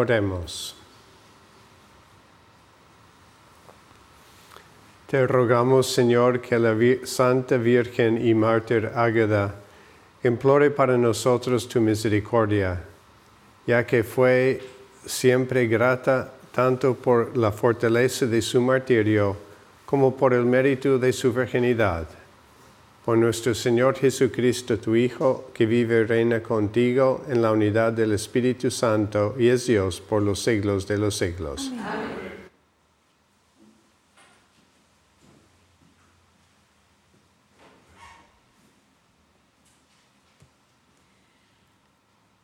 Oremos. Te rogamos, Señor, que la Santa Virgen y Mártir Águeda implore para nosotros tu misericordia, ya que fue siempre grata tanto por la fortaleza de su martirio como por el mérito de su virginidad nuestro Señor Jesucristo, tu Hijo, que vive y reina contigo en la unidad del Espíritu Santo y es Dios por los siglos de los siglos.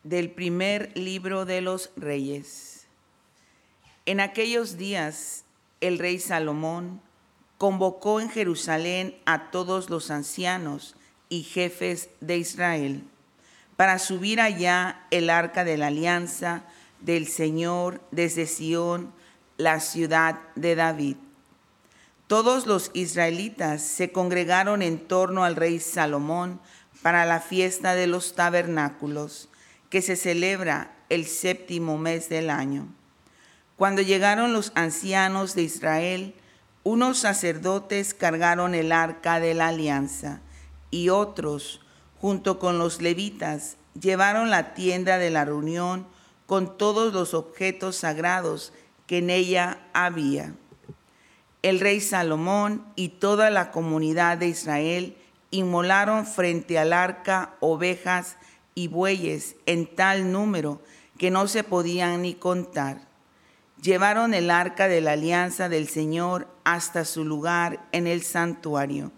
Del primer libro de los reyes. En aquellos días, el rey Salomón convocó en Jerusalén a todos los ancianos y jefes de Israel para subir allá el arca de la alianza del Señor desde Sión, la ciudad de David. Todos los israelitas se congregaron en torno al rey Salomón para la fiesta de los tabernáculos, que se celebra el séptimo mes del año. Cuando llegaron los ancianos de Israel, unos sacerdotes cargaron el arca de la alianza y otros, junto con los levitas, llevaron la tienda de la reunión con todos los objetos sagrados que en ella había. El rey Salomón y toda la comunidad de Israel inmolaron frente al arca ovejas y bueyes en tal número que no se podían ni contar. Llevaron el arca de la alianza del Señor hasta su lugar en el santuario,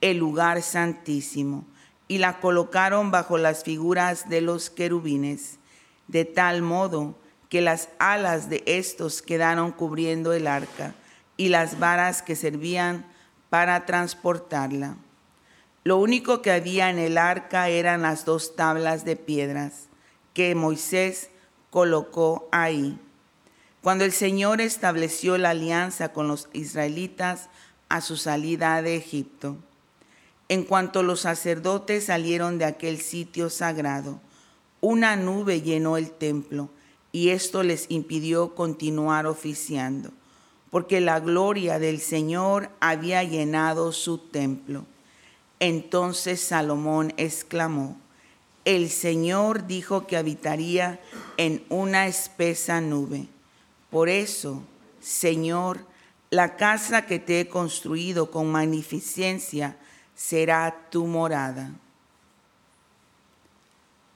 el lugar santísimo, y la colocaron bajo las figuras de los querubines, de tal modo que las alas de estos quedaron cubriendo el arca y las varas que servían para transportarla. Lo único que había en el arca eran las dos tablas de piedras que Moisés colocó ahí. Cuando el Señor estableció la alianza con los israelitas a su salida de Egipto. En cuanto los sacerdotes salieron de aquel sitio sagrado, una nube llenó el templo y esto les impidió continuar oficiando, porque la gloria del Señor había llenado su templo. Entonces Salomón exclamó, el Señor dijo que habitaría en una espesa nube. Por eso, Señor, la casa que te he construido con magnificencia será tu morada.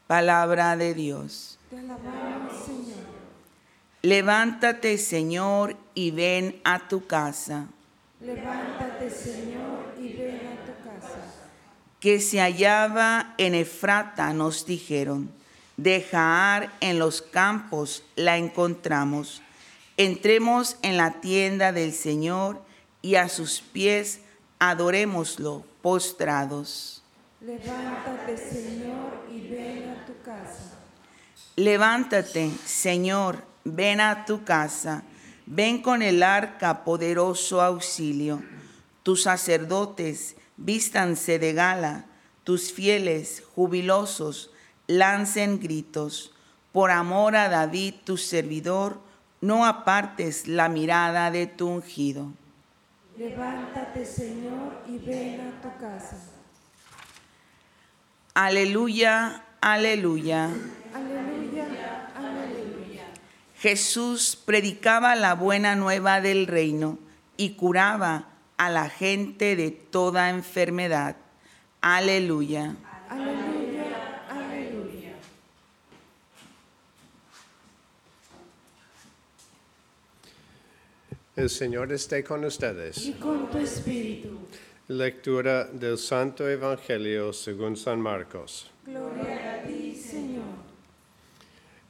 Palabra de Dios. Te alabamos, Señor. Levántate, Señor, y ven a tu casa. Levántate, Señor, y ven a tu casa. Que se hallaba en Efrata, nos dijeron. De Jaar en los campos la encontramos. Entremos en la tienda del Señor y a sus pies adorémoslo postrados. Levántate, Señor, y ven a tu casa. Levántate, Señor, ven a tu casa. Ven con el arca poderoso auxilio. Tus sacerdotes vístanse de gala, tus fieles jubilosos lancen gritos. Por amor a David, tu servidor, no apartes la mirada de tu ungido. Levántate, Señor, y ven a tu casa. Aleluya, aleluya. Aleluya, aleluya. Jesús predicaba la buena nueva del reino y curaba a la gente de toda enfermedad. Aleluya. Aleluya, aleluya. El Señor esté con ustedes. Y con tu espíritu. Lectura del Santo Evangelio según San Marcos. Gloria a ti, Señor.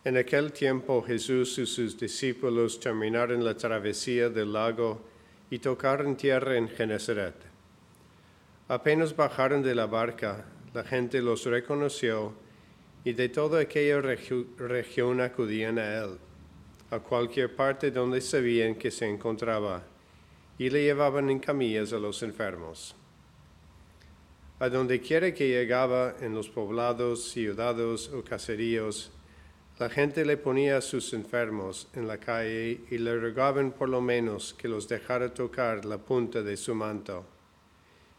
En aquel tiempo Jesús y sus discípulos terminaron la travesía del lago y tocaron tierra en Genesaret. Apenas bajaron de la barca, la gente los reconoció y de toda aquella regi- región acudían a él, a cualquier parte donde sabían que se encontraba, y le llevaban en camillas a los enfermos. A donde quiera que llegaba, en los poblados, ciudades o caseríos, la gente le ponía a sus enfermos en la calle y le rogaban por lo menos que los dejara tocar la punta de su manto.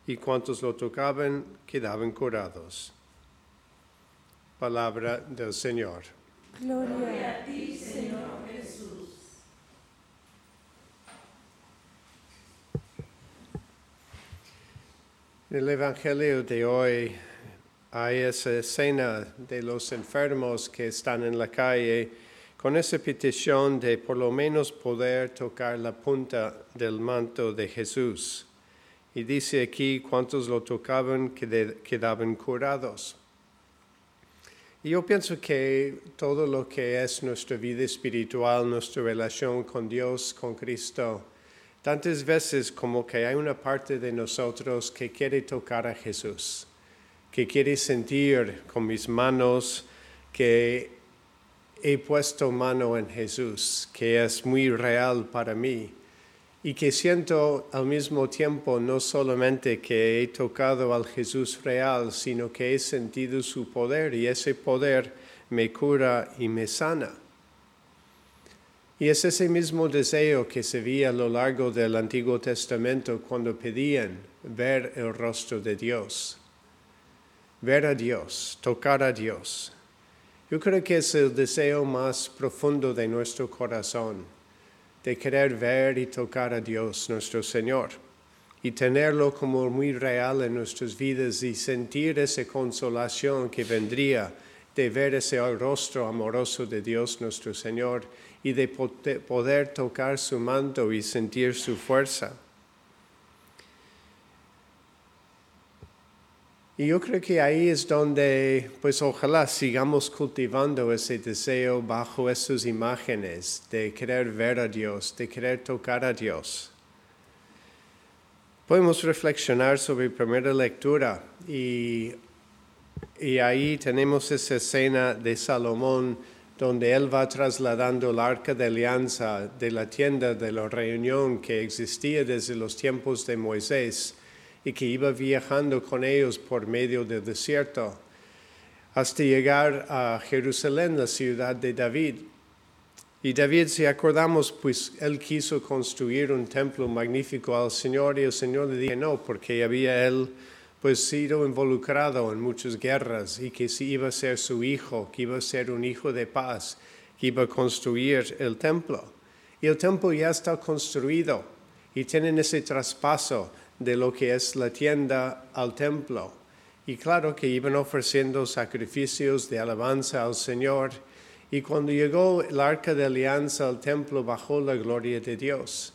Y cuantos lo tocaban quedaban curados. Palabra del Señor. Gloria a ti, Señor. En el Evangelio de hoy hay esa escena de los enfermos que están en la calle con esa petición de por lo menos poder tocar la punta del manto de Jesús. Y dice aquí cuántos lo tocaban quedaban curados. Yo pienso que todo lo que es nuestra vida espiritual, nuestra relación con Dios, con Cristo, tantas veces como que hay una parte de nosotros que quiere tocar a Jesús, que quiere sentir con mis manos que he puesto mano en Jesús, que es muy real para mí y que siento al mismo tiempo no solamente que he tocado al Jesús real, sino que he sentido su poder y ese poder me cura y me sana. Y es ese mismo deseo que se veía a lo largo del Antiguo Testamento cuando pedían ver el rostro de Dios, ver a Dios, tocar a Dios. Yo creo que es el deseo más profundo de nuestro corazón, de querer ver y tocar a Dios, nuestro Señor, y tenerlo como muy real en nuestras vidas y sentir esa consolación que vendría de ver ese rostro amoroso de Dios nuestro Señor y de poder tocar su manto y sentir su fuerza. Y yo creo que ahí es donde, pues ojalá sigamos cultivando ese deseo bajo esas imágenes de querer ver a Dios, de querer tocar a Dios. Podemos reflexionar sobre primera lectura y, y ahí tenemos esa escena de Salomón donde él va trasladando el arca de alianza de la tienda de la reunión que existía desde los tiempos de Moisés y que iba viajando con ellos por medio del desierto hasta llegar a Jerusalén, la ciudad de David. Y David, si acordamos, pues él quiso construir un templo magnífico al Señor y el Señor le dijo no, porque había él pues sido involucrado en muchas guerras y que si iba a ser su hijo, que iba a ser un hijo de paz, que iba a construir el templo. Y el templo ya está construido y tienen ese traspaso de lo que es la tienda al templo. Y claro que iban ofreciendo sacrificios de alabanza al Señor. Y cuando llegó el arca de alianza al templo, bajó la gloria de Dios.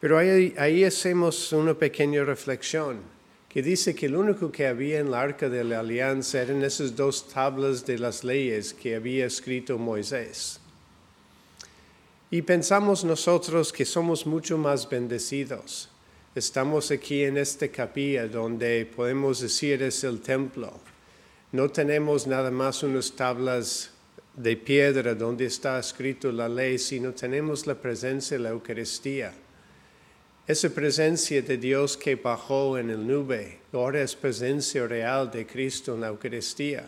Pero ahí, hacemos una pequeña reflexión, que dice que lo único que había en el arca de la alianza eran esas dos tablas de las leyes que había escrito Moisés. Y pensamos nosotros que somos mucho más bendecidos Estamos aquí en esta capilla donde podemos decir es el templo. No tenemos nada más unas tablas de piedra donde está escrito la ley, sino tenemos la presencia de la Eucaristía. Esa presencia de Dios que bajó en el nube, ahora es presencia real de Cristo en la Eucaristía.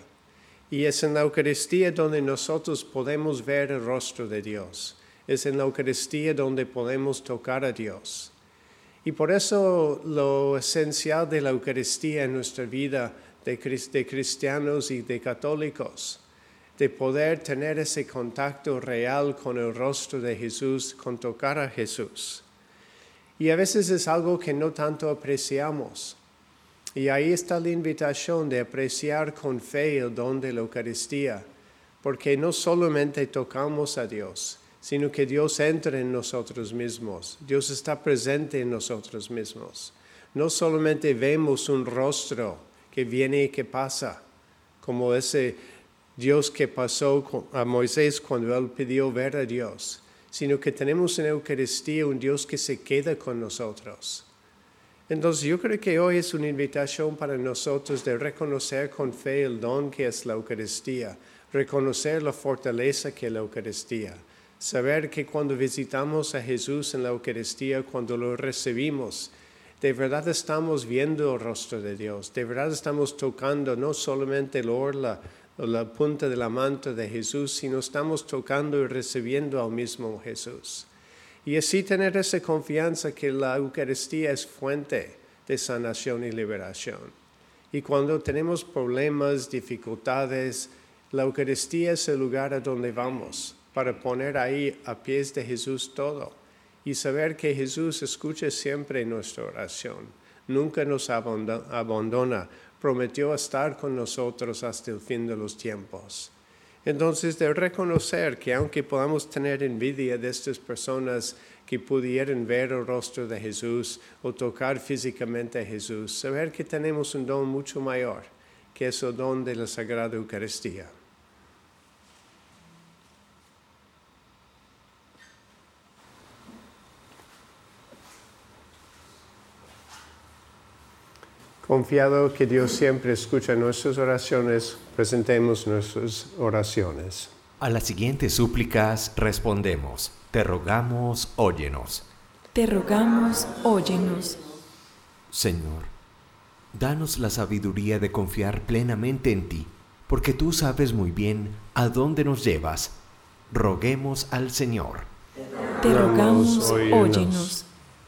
Y es en la Eucaristía donde nosotros podemos ver el rostro de Dios. Es en la Eucaristía donde podemos tocar a Dios. Y por eso lo esencial de la Eucaristía en nuestra vida de, cristianos y de católicos, de poder tener ese contacto real con el rostro de Jesús, con tocar a Jesús. Y a veces es algo que no tanto apreciamos. Y ahí está la invitación de apreciar con fe el don de la Eucaristía, porque no solamente tocamos a Dios, sino que Dios entra en nosotros mismos, Dios está presente en nosotros mismos. No solamente vemos un rostro que viene y que pasa, como ese Dios que pasó a Moisés cuando él pidió ver a Dios, sino que tenemos en Eucaristía un Dios que se queda con nosotros. Entonces yo creo que hoy es una invitación para nosotros de reconocer con fe el don que es la Eucaristía, reconocer la fortaleza que es la Eucaristía Saber que cuando visitamos a Jesús en la Eucaristía, cuando lo recibimos, de verdad estamos viendo el rostro de Dios, de verdad estamos tocando no solamente el orla o la punta de la manta de Jesús, sino estamos tocando y recibiendo al mismo Jesús. Y así tener esa confianza que la Eucaristía es fuente de sanación y liberación. Y cuando tenemos problemas, dificultades, la Eucaristía es el lugar a donde vamos para poner ahí a pies de Jesús todo y saber que Jesús escucha siempre nuestra oración, nunca nos abandona, prometió estar con nosotros hasta el fin de los tiempos. Entonces, de reconocer que aunque podamos tener envidia de estas personas que pudieran ver el rostro de Jesús o tocar físicamente a Jesús, saber que tenemos un don mucho mayor, que es el don de la Sagrada Eucaristía. Confiado que Dios siempre escucha nuestras oraciones, presentemos nuestras oraciones. A las siguientes súplicas respondemos, te rogamos, óyenos. Te rogamos, óyenos. Señor, danos la sabiduría de confiar plenamente en ti, porque tú sabes muy bien a dónde nos llevas. Roguemos al Señor. Te rogamos, óyenos.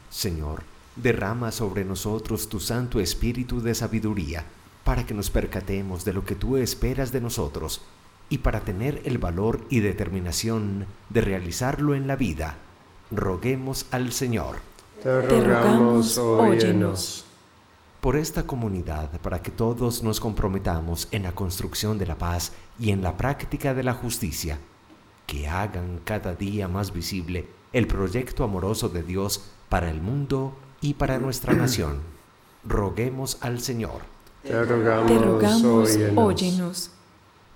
Señor, derrama sobre nosotros tu Santo Espíritu de sabiduría, para que nos percatemos de lo que tú esperas de nosotros y para tener el valor y determinación de realizarlo en la vida. Roguemos al Señor. Te rogamos, óyenos. por esta comunidad para que todos nos comprometamos en la construcción de la paz y en la práctica de la justicia, que hagan cada día más visible el proyecto amoroso de Dios para el mundo y para nuestra nación. Roguemos al Señor. Te rogamos, Te rogamos, óyenos. óyenos.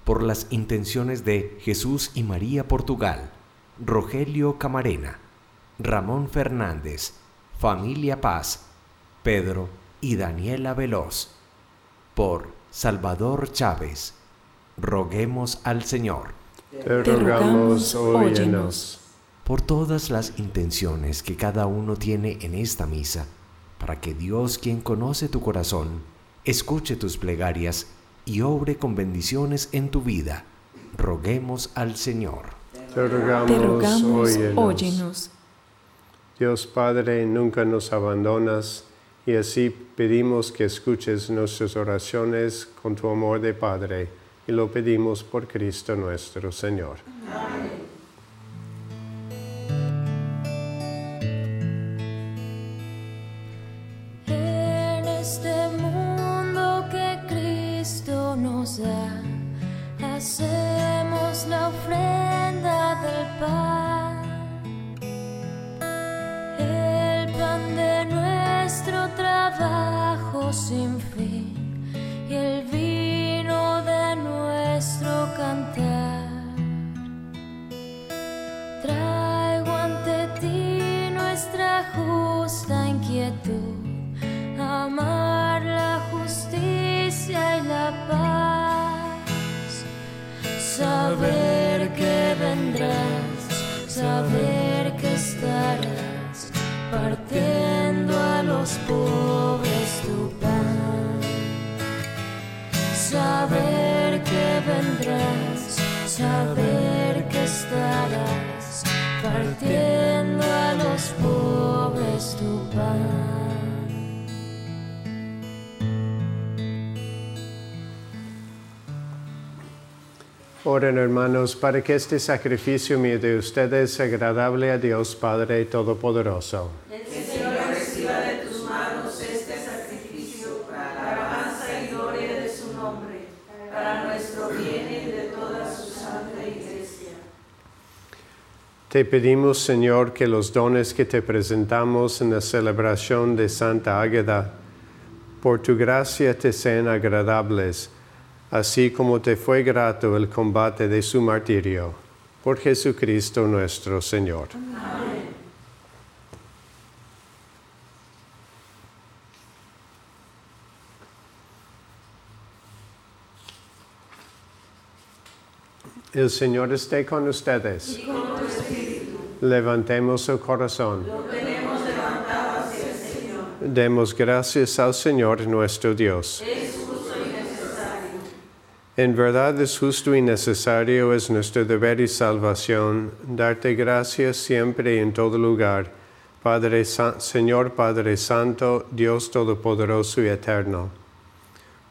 Por las intenciones de Jesús y María Portugal, Rogelio Camarena, Ramón Fernández, Familia Paz, Pedro y Daniela Veloz. Por Salvador Chávez, roguemos al Señor. Te Te rogamos, rogamos, óyenos. óyenos. Por todas las intenciones que cada uno tiene en esta misa, para que Dios, quien conoce tu corazón, escuche tus plegarias y obre con bendiciones en tu vida. Roguemos al Señor. Te rogamos, Te rogamos, óyenos. óyenos. Dios Padre, nunca nos abandonas y así pedimos que escuches nuestras oraciones con tu amor de Padre y lo pedimos por Cristo nuestro Señor. En seem saber que estarás partiendo a los pobres tu pan. Oren hermanos para que este sacrificio mío de ustedes sea agradable a Dios Padre Todopoderoso. Te pedimos, Señor, que los dones que te presentamos en la celebración de Santa Águeda, por tu gracia te sean agradables, así como te fue grato el combate de su martirio. Por Jesucristo nuestro Señor. El Señor esté con ustedes. Levantemos su corazón. Demos gracias al Señor nuestro Dios. En verdad es justo y necesario, es nuestro deber y salvación, darte gracias siempre y en todo lugar, Padre Señor Padre Santo, Dios Todopoderoso y Eterno.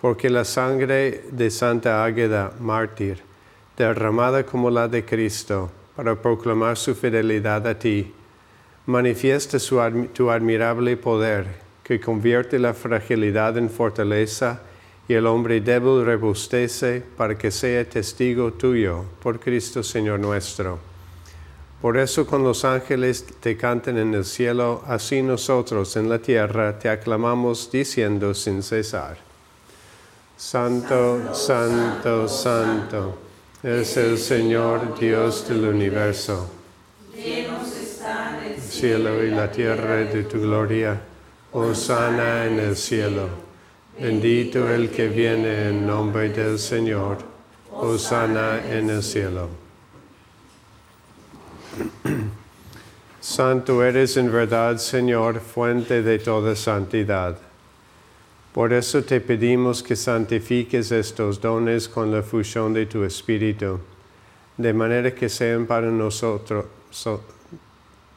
Porque la sangre de Santa Águeda, mártir, derramada como la de Cristo, para proclamar su fidelidad a ti, manifiesta su tu admirable poder, que convierte la fragilidad en fortaleza y el hombre débil robustece para que sea testigo tuyo, por Cristo Señor nuestro. Por eso con los ángeles te cantan en el cielo, así nosotros en la tierra te aclamamos diciendo sin cesar. Santo, santo, santo, es el Señor Dios del universo. El cielo y la tierra de tu gloria. Hosana en el cielo. Bendito el que viene en nombre del Señor. Hosana en el cielo. Santo eres en verdad, Señor, fuente de toda santidad. Por eso te pedimos que santifiques estos dones con la fusión de tu Espíritu, de manera que sean para nosotros, so-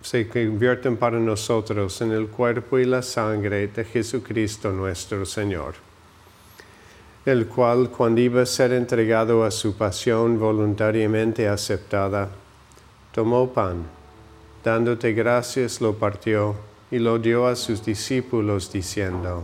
se convierten para nosotros en el cuerpo y la sangre de Jesucristo nuestro Señor, el cual cuando iba a ser entregado a su pasión voluntariamente aceptada, tomó pan, dándote gracias lo partió y lo dio a sus discípulos diciendo,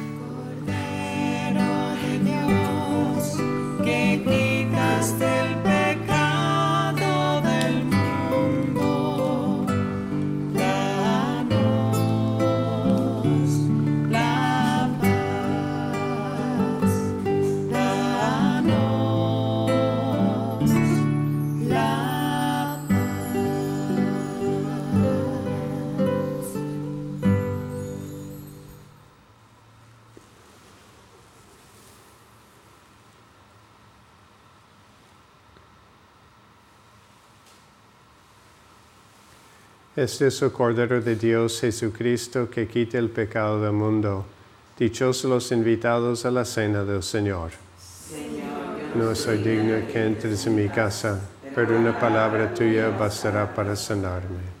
Este es el Cordero de Dios Jesucristo que quita el pecado del mundo. Dichosos los invitados a la cena del Señor. no soy digno que entres en mi casa, pero una palabra tuya bastará para sanarme.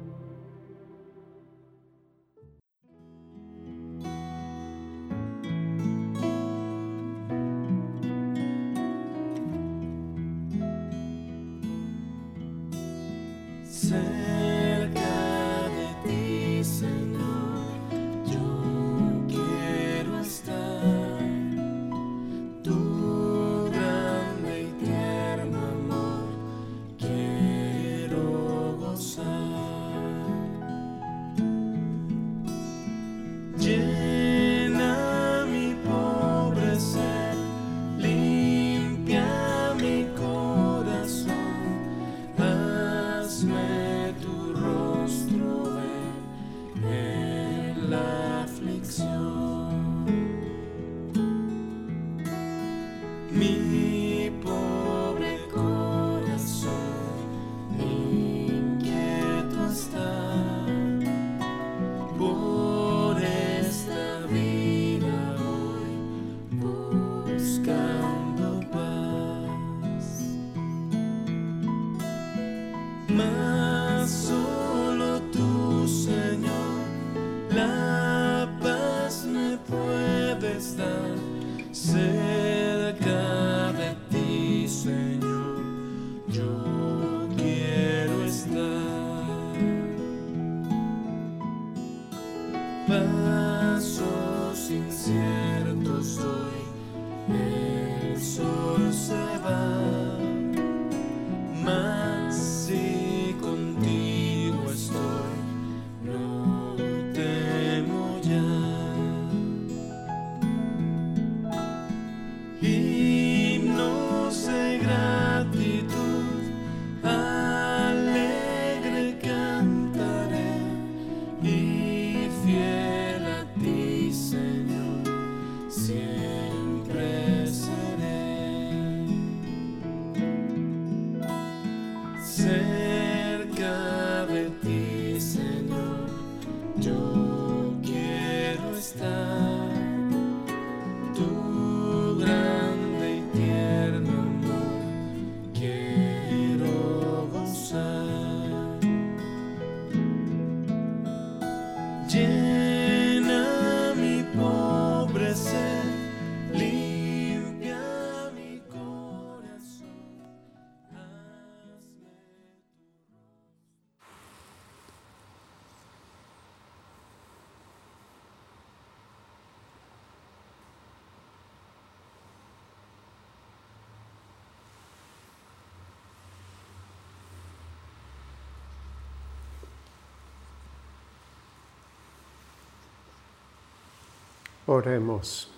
Oremos.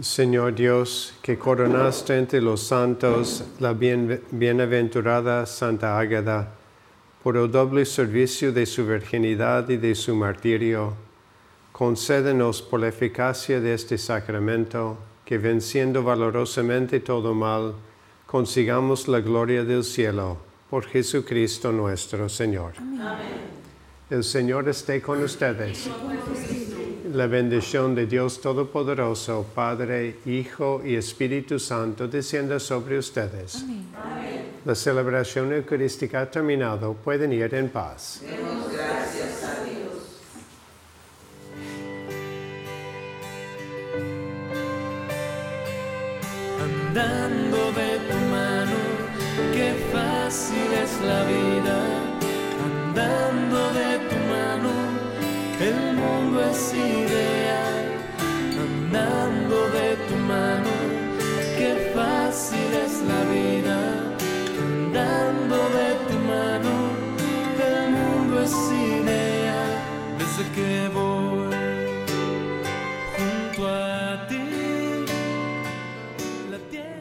Señor Dios, que coronaste entre los santos la bienaventurada Santa Ágada, por el doble servicio de su virginidad y de su martirio, concédenos por la eficacia de este sacramento que venciendo valorosamente todo mal, consigamos la gloria del cielo por Jesucristo nuestro Señor. Amén. El Señor esté con ustedes. La bendición de Dios Todopoderoso, Padre, Hijo y Espíritu Santo, descienda sobre ustedes. Amén. La celebración eucarística ha terminado. Pueden ir en paz.